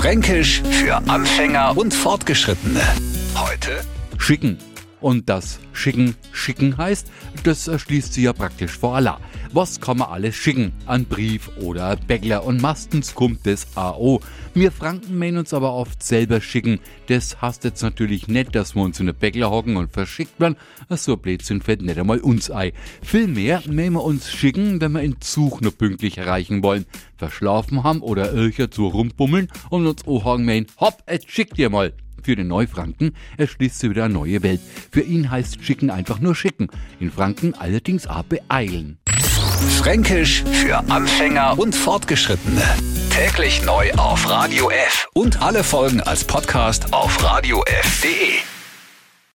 Fränkisch für Anfänger und Fortgeschrittene. Heute Schicken. Und das Schicken, Schicken heißt, das erschließt sie ja praktisch vor Allah. Was kann man alles schicken? An Brief oder Bäckler und meistens kommt das AO. Wir Franken meinen uns aber oft selber schicken. Das heißt jetzt natürlich nicht, dass wir uns in der Bäckler hocken und verschickt werden. So Blödsinn fällt nicht einmal uns ein. Vielmehr meinen wir uns schicken, wenn wir in Zug nur pünktlich erreichen wollen. Verschlafen haben oder irgendwo zu rumbummeln und uns ohagen meinen, hopp, jetzt schickt ihr mal. Für den Neufranken erschließt sie wieder eine neue Welt. Für ihn heißt Schicken einfach nur Schicken. In Franken allerdings auch beeilen. Fränkisch für Anfänger und Fortgeschrittene. Täglich neu auf Radio F und alle Folgen als Podcast auf radiof.de.